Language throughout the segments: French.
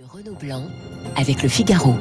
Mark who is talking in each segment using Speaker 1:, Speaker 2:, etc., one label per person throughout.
Speaker 1: de Renaud Blanc avec le Figaro.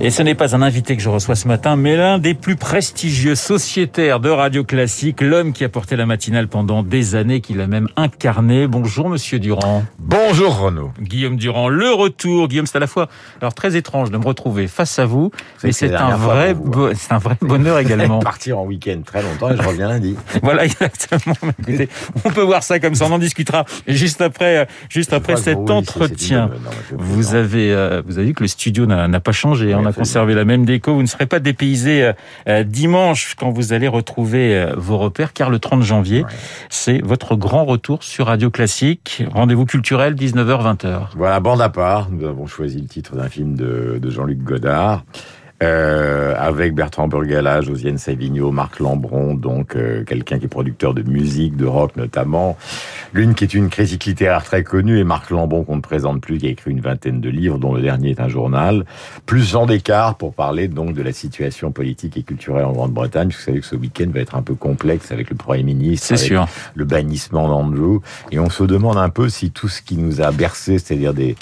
Speaker 2: Et ce n'est pas un invité que je reçois ce matin, mais l'un des plus prestigieux sociétaires de Radio Classique, l'homme qui a porté la matinale pendant des années, qu'il a même incarné. Bonjour Monsieur Durand.
Speaker 3: Bonjour Renaud.
Speaker 2: Guillaume Durand, le retour. Guillaume, c'est à la fois alors très étrange de me retrouver face à vous, mais c'est un vrai,
Speaker 3: vous,
Speaker 2: c'est un vrai bonheur également.
Speaker 3: Partir en week-end très longtemps et je reviens lundi.
Speaker 2: voilà exactement. Écoutez, on peut voir ça comme ça. On en discutera juste après, euh, juste après cet entretien. Vous avez, euh, vous avez vu que le studio n'a pas changé. On a conservé la même déco. Vous ne serez pas dépaysé euh, euh, dimanche quand vous allez retrouver euh, vos repères, car le 30 janvier, ouais. c'est votre grand retour sur Radio Classique. Rendez-vous culturel, 19h-20h.
Speaker 3: Voilà, bande à part. Nous avons choisi le titre d'un film de, de Jean-Luc Godard. Euh, avec Bertrand Burgala, Josiane Savigno, Marc Lambron, donc euh, quelqu'un qui est producteur de musique, de rock notamment. L'une qui est une critique littéraire très connue et Marc Lambron qu'on ne présente plus, qui a écrit une vingtaine de livres, dont le dernier est un journal. Plus Jean Descartes pour parler donc de la situation politique et culturelle en Grande-Bretagne. Vous savez que ce week-end va être un peu complexe avec le Premier ministre,
Speaker 2: C'est sûr.
Speaker 3: le bannissement d'Andrew. Et on se demande un peu si tout ce qui nous a bercé, c'est-à-dire des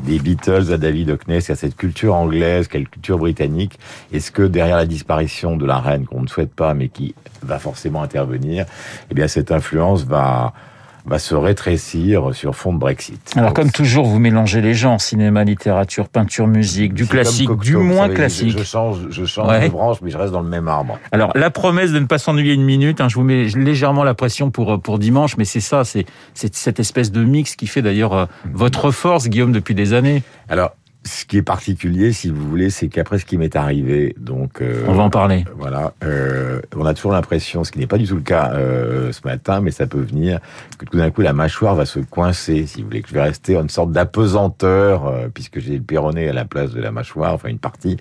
Speaker 3: des Beatles à David Hockney, à cette culture anglaise, quelle culture britannique. Est-ce que derrière la disparition de la reine, qu'on ne souhaite pas, mais qui va forcément intervenir, eh bien cette influence va va se rétrécir sur fond de Brexit.
Speaker 2: Alors, comme toujours, vous mélangez les genres, cinéma, littérature, peinture, musique, du classique,
Speaker 3: Cocteau,
Speaker 2: du moins
Speaker 3: savez,
Speaker 2: classique.
Speaker 3: Je change, je change
Speaker 2: Ouais.
Speaker 3: de branche, mais je reste dans le même arbre.
Speaker 2: Alors, la promesse de ne pas s'ennuyer une minute, hein, je vous mets légèrement la pression pour, pour dimanche, mais c'est ça, c'est c'est cette espèce de mix qui fait d'ailleurs euh, votre force, Guillaume, depuis des années.
Speaker 3: Alors, ce qui est particulier, si vous voulez, c'est qu'après ce qui m'est arrivé, donc euh,
Speaker 2: On va en parler.
Speaker 3: voilà, euh, on a toujours l'impression, ce qui n'est pas du tout le cas euh, ce matin, mais ça peut venir, que tout d'un coup la mâchoire va se coincer, si vous voulez, que je vais rester en une sorte d'apesanteur, puisque j'ai le péroné à la place de la mâchoire, enfin une partie.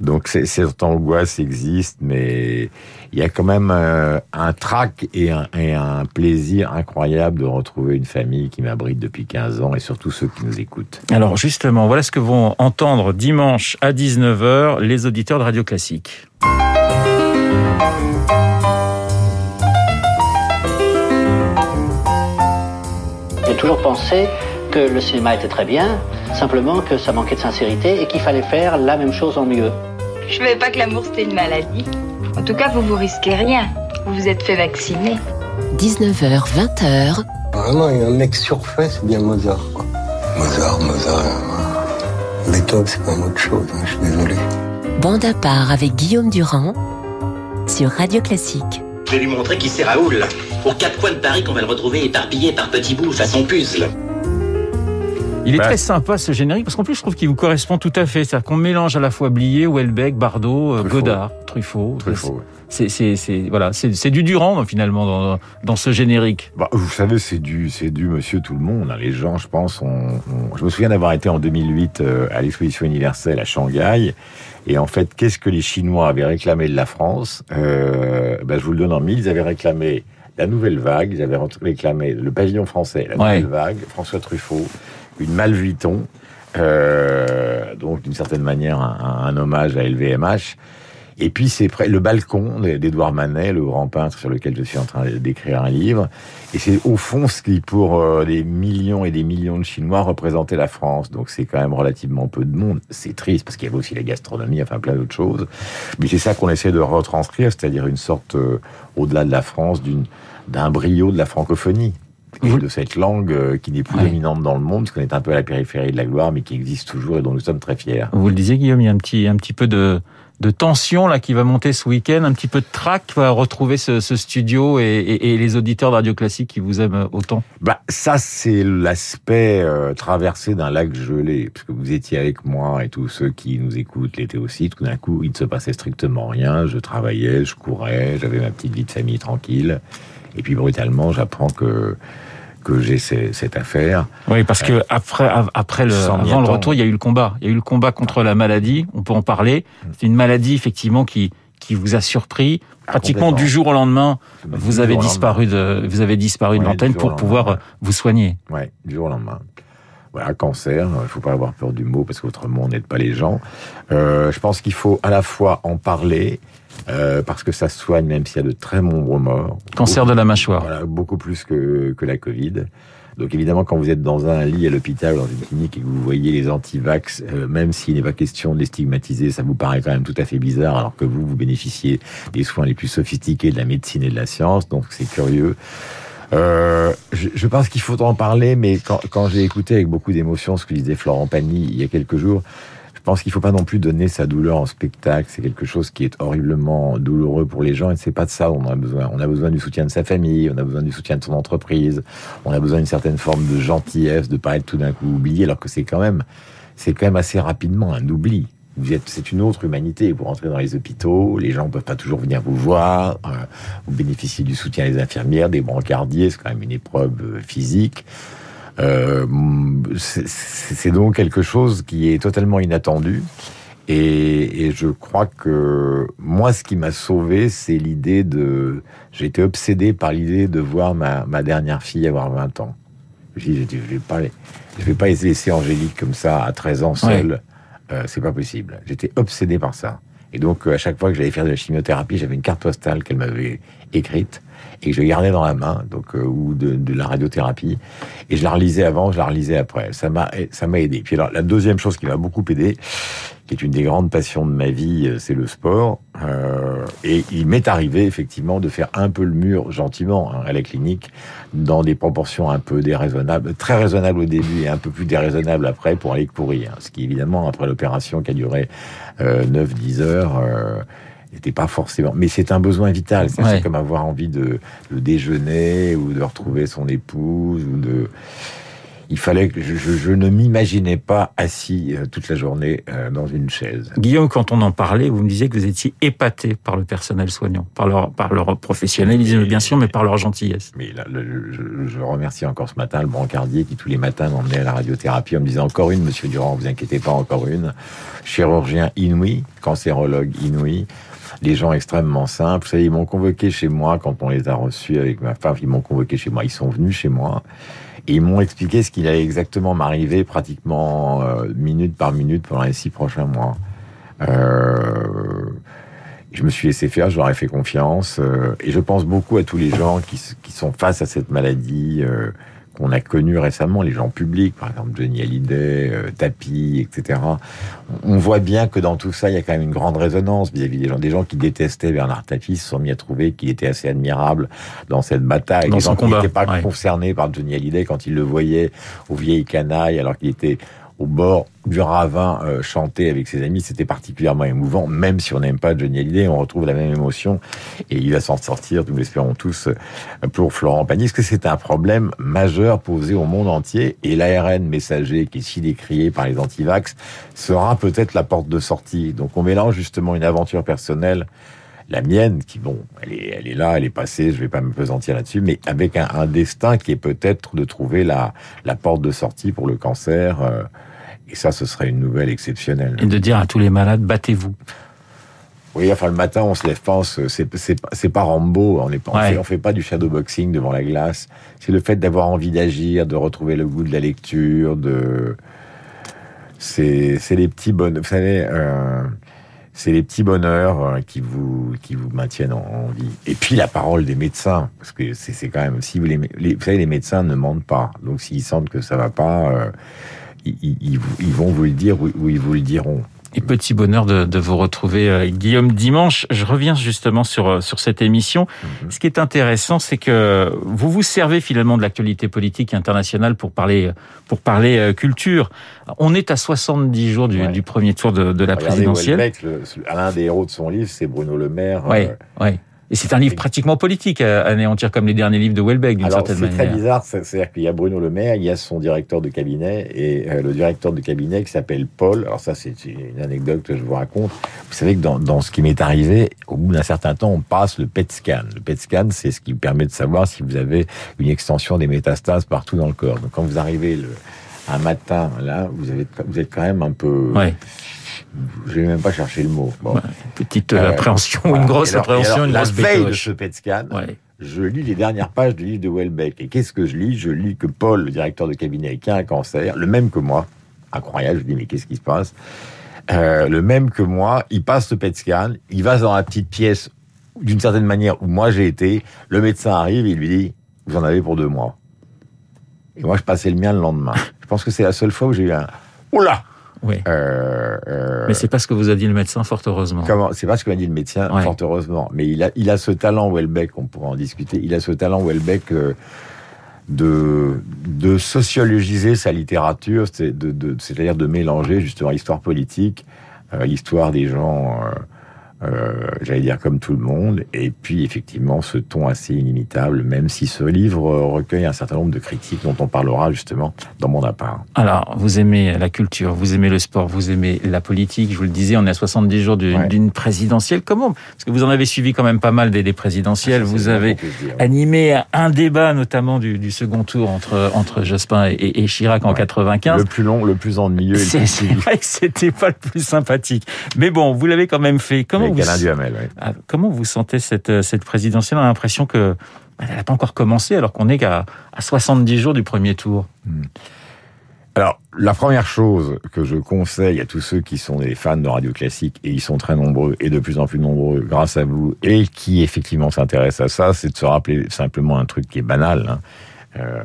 Speaker 3: Donc cette angoisse existe, mais il y a quand même un trac et un, et un plaisir incroyable de retrouver une famille qui m'abrite depuis 15 ans, et surtout ceux qui nous écoutent.
Speaker 2: Alors, justement, voilà ce que vont entendre dimanche à 19h les auditeurs de Radio Classique.
Speaker 4: J'ai toujours pensé que le cinéma était très bien, simplement que ça manquait de sincérité et qu'il fallait faire la même chose en mieux.
Speaker 5: Je savais pas que l'amour c'était une maladie. En tout cas, vous vous risquez rien. Vous vous êtes fait vacciner.
Speaker 1: 19h, 20h,
Speaker 6: Vraiment, il y a un mec surfait, c'est bien Mozart. Quoi. Mozart, Mozart. Beethoven, c'est quand même autre chose, hein, je suis désolé.
Speaker 1: bande à part avec Guillaume Durand sur Radio Classique.
Speaker 7: Je vais lui montrer qui c'est Raoul. Aux quatre coins de Paris qu'on va le retrouver éparpillé par petits bouts façon puzzle.
Speaker 2: Il est
Speaker 3: Ouais.
Speaker 2: très sympa ce générique parce qu'en plus je trouve qu'il vous correspond tout à fait. C'est-à-dire qu'on mélange à la fois Blier, Houellebecq, Bardot, euh,
Speaker 3: Truffaut.
Speaker 2: Godard, Truffaut.
Speaker 3: Truffaut.
Speaker 2: C'est voilà, c'est du Durand finalement dans dans ce générique.
Speaker 3: Bah, vous savez, c'est du, c'est du monsieur tout le monde. hein. Les gens, je pense, ont, ont- je me souviens d'avoir été en 2008 euh, à l'exposition universelle à Shanghai. Et en fait, qu'est-ce que les Chinois avaient réclamé de la France? Euh, ben, Je vous le donne en mille. Ils avaient réclamé la nouvelle vague. Ils avaient réclamé le pavillon français, la
Speaker 2: Ouais.
Speaker 3: nouvelle vague, François Truffaut, une Mal Vuitton. Euh, donc, d'une certaine manière, un, un hommage à LVMH. Et puis c'est près le balcon d'Édouard Manet, le grand peintre sur lequel je suis en train d'écrire un livre. Et c'est au fond ce qui, pour euh, des millions et des millions de Chinois, représentait la France. Donc c'est quand même relativement peu de monde. C'est triste parce qu'il y avait aussi la gastronomie, enfin plein d'autres choses. Mais c'est ça qu'on essaie de retranscrire, c'est-à-dire une sorte, euh, au-delà de la France, d'une d'un brio de la francophonie. Et
Speaker 2: Vous-
Speaker 3: de cette langue euh, qui n'est plus
Speaker 2: Ouais.
Speaker 3: dominante dans le monde, parce qu'on est un peu à la périphérie de la gloire, mais qui existe toujours et dont nous sommes très fiers.
Speaker 2: Vous le disiez Guillaume, il y a un petit un petit peu de de tension là qui va monter ce week-end, un petit peu de trac va retrouver ce, studio et, les auditeurs de Radio Classique qui vous aiment autant.
Speaker 3: Bah, ça, c'est l'aspect euh, traversé d'un lac gelé, parce que vous étiez avec moi et tous ceux qui nous écoutent l'étaient aussi. Tout d'un coup, il ne se passait strictement rien. Je travaillais, je courais, j'avais ma petite vie de famille tranquille. Et puis, brutalement, j'apprends que que j'ai cette affaire.
Speaker 2: Oui, parce que après, après le, avant le retour, il y a eu le combat. Il y a eu le combat contre la maladie. On peut en parler. C'est une maladie effectivement qui qui vous a surpris. Pratiquement
Speaker 3: complètement.
Speaker 2: du jour au lendemain, vous avez disparu de, vous avez disparu de l'antenne pour pouvoir euh, vous soigner.
Speaker 3: Ouais, du jour au lendemain. Voilà, cancer, il faut pas avoir peur du mot parce qu'autrement on n'aide pas les gens. Euh, je pense qu'il faut à la fois en parler euh, parce que ça soigne même s'il y a de très nombreux morts.
Speaker 2: Cancer de la mâchoire.
Speaker 3: Voilà, beaucoup plus que, que la Covid. Donc évidemment, quand vous êtes dans un lit à l'hôpital, dans une clinique, et que vous voyez les anti-vax, euh, même s'il n'est pas question de les stigmatiser, ça vous paraît quand même tout à fait bizarre, alors que vous, vous bénéficiez des soins les plus sophistiqués de la médecine et de la science, donc c'est curieux. Euh, je, je, pense qu'il faut en parler, mais quand, quand j'ai écouté avec beaucoup d'émotion ce que disait Florent Pagny il y a quelques jours, je pense qu'il faut pas non plus donner sa douleur en spectacle. C'est quelque chose qui est horriblement douloureux pour les gens et c'est pas de ça on a besoin. On a besoin du soutien de sa famille, on a besoin du soutien de son entreprise, on a besoin d'une certaine forme de gentillesse, de pas être tout d'un coup oublié, alors que c'est quand même, c'est quand même assez rapidement un oubli. Vous êtes, c'est une autre humanité. Vous rentrez dans les hôpitaux, les gens peuvent pas toujours venir vous voir. Euh, vous bénéficiez du soutien des infirmières, des brancardiers. C'est quand même une épreuve euh, physique. Euh, c'est donc quelque chose qui est totalement inattendu. Et, et, je crois que moi, ce qui m'a sauvé, c'est l'idée de... J'ai été obsédé par l'idée de voir ma, ma, dernière fille avoir 20 ans. Je je vais pas, je vais pas laisser Angélique comme ça à 13 ans seule. Ouais. Euh, c'est pas possible. J'étais obsédé par ça. Et donc, euh, à chaque fois que j'allais faire de la chimiothérapie, j'avais une carte postale qu'elle m'avait écrite et que je gardais dans la main, donc euh, ou de, la radiothérapie. Et je la relisais avant, je la relisais après. Ça m'a, ça m'a aidé. Puis la deuxième chose qui m'a beaucoup aidé, qui est une des grandes passions de ma vie, c'est le sport. Euh, et il m'est arrivé effectivement de faire un peu le mur gentiment hein, à la clinique, dans des proportions un peu déraisonnables, très raisonnables au début et un peu plus déraisonnables après pour aller courir. Ce qui évidemment après l'opération qui a duré euh, 9-10 heures. N'était pas forcément. Mais c'est un besoin vital. C'est ouais. comme avoir envie de, de, déjeuner ou de retrouver son épouse ou de. Il fallait que je, je, je ne m'imaginais pas assis euh, toute la journée euh, dans une chaise.
Speaker 2: Guillaume, quand on en parlait, vous me disiez que vous étiez épaté par le personnel soignant, par leur, par leur professionnalisme, bien sûr, mais par leur gentillesse.
Speaker 3: Mais là, le, je, je, remercie encore ce matin le brancardier qui tous les matins m'emmenait à la radiothérapie en me disant encore une, Monsieur Durand, vous inquiétez pas, encore une. Chirurgien inouï, cancérologue inouï des gens extrêmement simples. Vous savez, ils m'ont convoqué chez moi quand on les a reçus avec ma femme. Ils m'ont convoqué chez moi. Ils sont venus chez moi et ils m'ont expliqué ce qu'il allait exactement m'arriver pratiquement euh, minute par minute pendant les six prochains mois. Euh, je me suis laissé faire, je leur ai fait confiance euh, et je pense beaucoup à tous les gens qui, sont face à cette maladie qu'on a connu récemment, les gens publics, par exemple Johnny Hallyday, euh, Tapi, etc. On voit bien que dans tout ça, il y a quand même une grande résonance vis-à-vis des gens. Des gens qui détestaient Bernard Tapie se sont mis à trouver qu'il était assez admirable dans cette bataille.
Speaker 2: Dans
Speaker 3: des
Speaker 2: son
Speaker 3: gens
Speaker 2: combat.
Speaker 3: qui n'étaient pas
Speaker 2: ouais.
Speaker 3: concernés par Johnny Hallyday quand ils le voyaient aux vieilles canailles, alors qu'il était au bord du ravin euh, chanter avec ses amis, c'était particulièrement émouvant, même si on n'aime pas Johnny Hallyday, on retrouve la même émotion et il va s'en sortir, nous l'espérons tous, euh, pour Florent Pagny, parce que c'est un problème majeur posé au monde entier? Et l'ARN messager qui est si décrié par les antivax sera peut-être la porte de sortie. Donc on mélange justement une aventure personnelle la mienne, qui bon, elle est, elle est là, elle est passée, je vais pas me pesantir là-dessus, mais avec un, un destin qui est peut-être de trouver la, la porte de sortie pour le cancer. Euh, et ça, ce serait une nouvelle exceptionnelle.
Speaker 2: Et de dire à tous les malades, battez-vous.
Speaker 3: Oui, enfin le matin, on se lève pas, c'est pas Rambo, on on,
Speaker 2: Ouais.
Speaker 3: fait, pas du shadowboxing devant la glace. C'est le fait d'avoir envie d'agir, de retrouver le goût de la lecture, de c'est les petits bonheurs. Vous savez, euh, c'est les petits bonheurs euh, qui vous qui vous maintiennent en, en vie. Et puis la parole des médecins, parce que c'est c'est quand même si vous les, les vous savez les médecins ne mentent pas. Donc s'ils sentent que ça va pas, euh, ils, ils, ils vont vous le dire ou, ils vous le diront.
Speaker 2: Et petit bonheur de, de vous retrouver, euh, Guillaume, dimanche. Je reviens justement sur, euh, sur cette émission.
Speaker 3: Mhm.
Speaker 2: Ce qui est intéressant, c'est que vous vous servez finalement de l'actualité politique internationale pour parler, pour parler euh, culture. On est à 70 jours du,
Speaker 3: Ouais.
Speaker 2: du premier tour de, de la
Speaker 3: Regardez
Speaker 2: présidentielle.
Speaker 3: Le- l'un des héros de son livre, c'est Bruno Le Maire.
Speaker 2: Ouais,
Speaker 3: euh,
Speaker 2: ouais. Et c'est un livre pratiquement politique à anéantir comme les derniers livres de Welbeck d'une certaine
Speaker 3: c'est très
Speaker 2: manière.
Speaker 3: bizarre, c'est- c'est-à-dire qu'il y a Bruno Le Maire, il y a son directeur de cabinet et euh, le directeur de cabinet qui s'appelle Paul. Alors ça c'est c'est une anecdote que je vous raconte. Vous savez que dans, dans ce qui m'est arrivé, au bout d'un certain temps, on passe le PET scan. Le PET scan, c'est ce qui permet de savoir si vous avez une extension des métastases partout dans le corps. Donc quand vous arrivez le, un matin là, vous avez vous êtes quand même un peu.
Speaker 2: Ouais.
Speaker 3: Je vais même pas chercher le mot. Bon.
Speaker 2: Ouais. Petite euh,
Speaker 3: Euh,
Speaker 2: appréhension,
Speaker 3: Voilà.
Speaker 2: une grosse
Speaker 3: alors-
Speaker 2: appréhension,
Speaker 3: alors,
Speaker 2: une
Speaker 3: la
Speaker 2: grosse
Speaker 3: veille de ce PET scan,
Speaker 2: Ouais.
Speaker 3: je lis les dernières pages du livre de Welbeck. Et qu'est-ce que je lis? Je lis que Paul, le directeur de cabinet, qui a un cancer, le même que moi, incroyable, je dis mais qu'est-ce qui se passe? Euh, Le même que moi, il passe le PET scan, il va dans la petite pièce, d'une certaine manière, où moi j'ai été, le médecin arrive et il lui dit, vous en avez pour deux mois. Et moi, je passais le mien le lendemain. je pense que c'est la seule fois où j'ai eu un oula.
Speaker 2: Oui. Euh, euh, mais c'est pas ce que vous a dit le médecin, fort heureusement.
Speaker 3: Comment C'est pas ce que m'a dit le médecin, fort heureusement. Mais il a, il a ce talent, Welbeck, on pourra en discuter. Il a ce talent, Welbeck, euh, de, de sociologiser sa littérature, c'est-à-dire de, de, de, mélanger justement l'histoire politique, l'histoire des gens euh, j'allais dire comme tout le monde, et puis effectivement ce ton assez inimitable, même si ce livre recueille un certain nombre de critiques dont on parlera justement dans mon appart.
Speaker 2: Alors, vous aimez la culture, vous aimez le sport, vous aimez la politique, je vous le disais, on est à 70 jours d'une présidentielle. Comment? Parce que vous en avez suivi quand même pas mal des, présidentielles, vous avez animé un débat notamment du, second tour entre, entre Jospin et, Chirac en 95.
Speaker 3: Le plus long, le plus ennuyeux.
Speaker 2: C'est vrai que c'était pas le plus sympathique. Mais bon, vous l'avez quand même fait. Comment ah, comment vous sentez cette, euh, cette présidentielle? On a l'impression que bah, elle n'a pas encore commencé alors qu'on est qu'à à 70 jours du premier tour. Hmm.
Speaker 3: Alors, la première chose que je conseille à tous ceux qui sont des fans de radio classique, et ils sont très nombreux, et de plus en plus nombreux grâce à vous, et qui effectivement s'intéressent à ça, c'est de se rappeler simplement un truc qui est banal. Hein. Euh,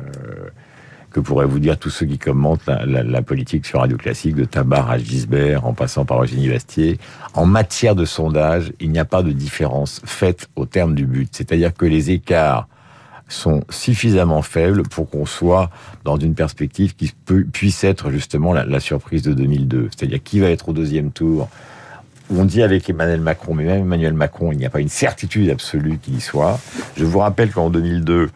Speaker 3: que pourraient vous dire tous ceux qui commentent la, politique sur Radio Classique, de Tabar à Gisbert, en passant par Eugénie Bastier. En matière de sondage, il n'y a pas de différence faite au terme du but. C'est-à-dire que les écarts sont suffisamment faibles pour qu'on soit dans une perspective qui puisse être justement la surprise de 2002. C'est-à-dire qui va être au deuxième tour on dit avec Emmanuel Macron, mais même Emmanuel Macron, il n'y a pas une certitude absolue qu'il y soit. Je vous rappelle qu'en 2002,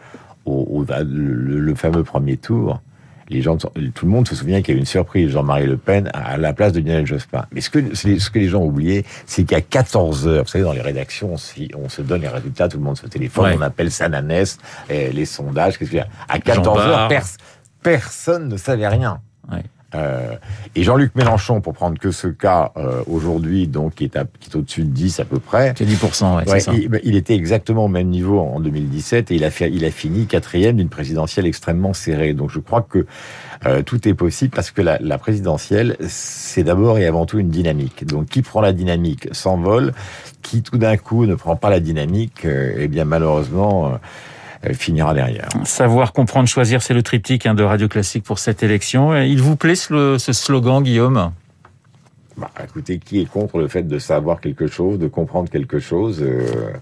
Speaker 3: au, le, fameux premier tour, les gens, tout le monde se souvient qu'il y a eu une surprise, Jean-Marie Le Pen à la place de Lionel Jospin. Mais ce que, ce que les gens ont oublié, c'est qu'à 14 heures, vous savez, dans les rédactions, si on se donne les résultats, tout le monde se téléphone, on appelle ça nanès, les sondages, qu'est-ce qu'il y a? À 14 heures, personne ne savait rien. Euh, et Jean-Luc Mélenchon, pour prendre que ce cas euh, aujourd'hui, donc qui est, qui est au-dessus de 10 à peu près.
Speaker 2: C'est 10%, ouais, ça.
Speaker 3: Il, il, était exactement au même niveau en 2017 et il a, fait, il a fini quatrième d'une présidentielle extrêmement serrée. Donc je crois que euh, tout est possible parce que la, la présidentielle, c'est d'abord et avant tout une dynamique. Donc qui prend la dynamique s'envole, qui tout d'un coup ne prend pas la dynamique, euh, eh bien malheureusement elle finira derrière.
Speaker 2: Savoir, comprendre, choisir, c'est le triptyque hein, de Radio Classique pour cette élection. Il vous plaît ce, slogan, Guillaume?
Speaker 3: Bah, Écoutez, qui est contre le fait de savoir quelque chose, de comprendre quelque chose euh,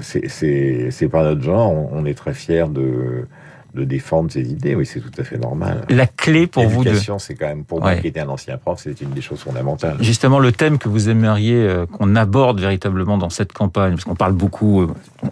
Speaker 3: C'est pas notre genre. On, est très fiers de de défendre ses idées, oui, c'est tout à fait normal.
Speaker 2: La clé pour vous
Speaker 3: de... L'éducation, c'est quand même, pour moi qui était un ancien prof, c'est une des choses fondamentales.
Speaker 2: Justement, le thème que vous aimeriez euh, qu'on aborde véritablement dans cette campagne, parce qu'on parle beaucoup, euh,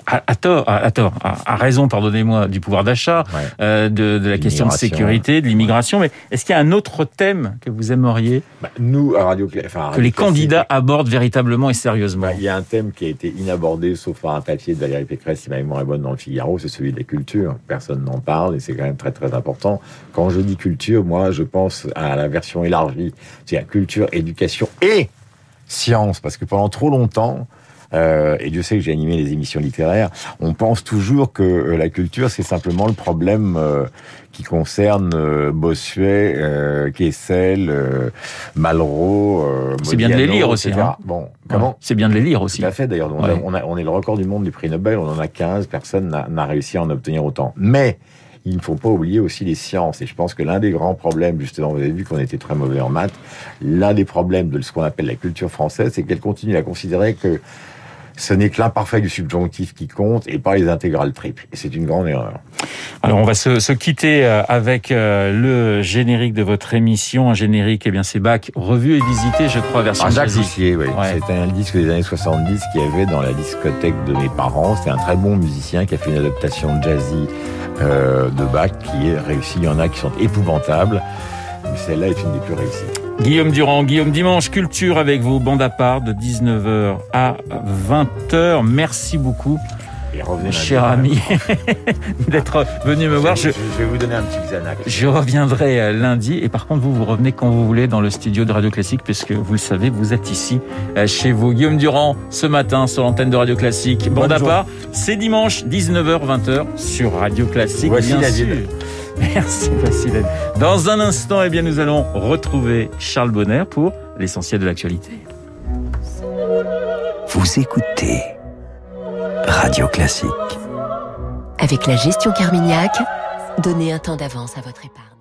Speaker 2: à, tort, à, tort, à, raison, pardonnez-moi, du pouvoir d'achat, euh, de, de, la question de sécurité, de l'immigration, mais est-ce qu'il y a un autre thème que vous aimeriez
Speaker 3: bah, Nous, à Radio, enfin,
Speaker 2: Que les candidats abordent véritablement et sérieusement bah,
Speaker 3: Il y a un thème qui a été inabordé, sauf par un papier de Valérie Pécresse, si ma mémoire est bonne, dans le Figaro, c'est celui de la culture. Personne n'en parle et c'est quand même très très important. Quand je dis culture, moi je pense à la version élargie, c'est-à-dire culture, éducation et science, parce que pendant trop longtemps, euh, et Dieu sait que j'ai animé les émissions littéraires, on pense toujours que euh, la culture, c'est simplement le problème euh, qui concerne euh, Bossuet, euh, Kessel, euh, Malraux.
Speaker 2: c'est bien de les lire aussi. Hein.
Speaker 3: Bon, comment
Speaker 2: C'est bien de les lire aussi.
Speaker 3: Tout à fait, d'ailleurs. On, on, on, est le record du monde du prix Nobel, on en a 15, personne n'a réussi à en obtenir autant. Mais il ne faut pas oublier aussi les sciences. Et je pense que l'un des grands problèmes, justement, vous avez vu qu'on était très mauvais en maths, l'un des problèmes de ce qu'on appelle la culture française, c'est qu'elle continue à considérer que ce n'est que l'imparfait du subjonctif qui compte et pas les intégrales triples. Et c'est une grande erreur.
Speaker 2: Alors on va se, quitter euh, avec euh, le générique de votre émission, un générique, eh bien c'est Bach, revu et visité, je crois, version
Speaker 3: ah, Jacques oui. C'était un disque des années 70 qu'il y avait dans la discothèque de mes parents. C'est un très bon musicien qui a fait une adaptation jazzy euh, de Bach qui est réussi. Il y en a qui sont épouvantables, mais celle-là est une des plus réussies.
Speaker 2: Guillaume Durand, Guillaume Dimanche, culture avec vos bandes à part de 19h à 20h. Merci beaucoup. cher ami, d'être venu me voir.
Speaker 3: Je, vais vous donner un petit Xanax.
Speaker 2: Je reviendrai euh, lundi. Et par contre, vous, vous revenez quand vous voulez dans le studio de Radio Classique, puisque vous le savez, vous êtes ici, euh, chez vous. Guillaume Durand, ce matin, sur l'antenne de Radio Classique. Bande à part, c'est dimanche, 19h, 20h, sur Radio Classique,
Speaker 3: Voici
Speaker 2: bien
Speaker 3: la
Speaker 2: sûr. Merci Vassilène. Dans un instant, eh bien, nous allons retrouver Charles Bonner pour l'essentiel de l'actualité.
Speaker 1: Vous écoutez Radio Classique. Avec la gestion Carmignac, Donnez un temps d'avance à votre épargne.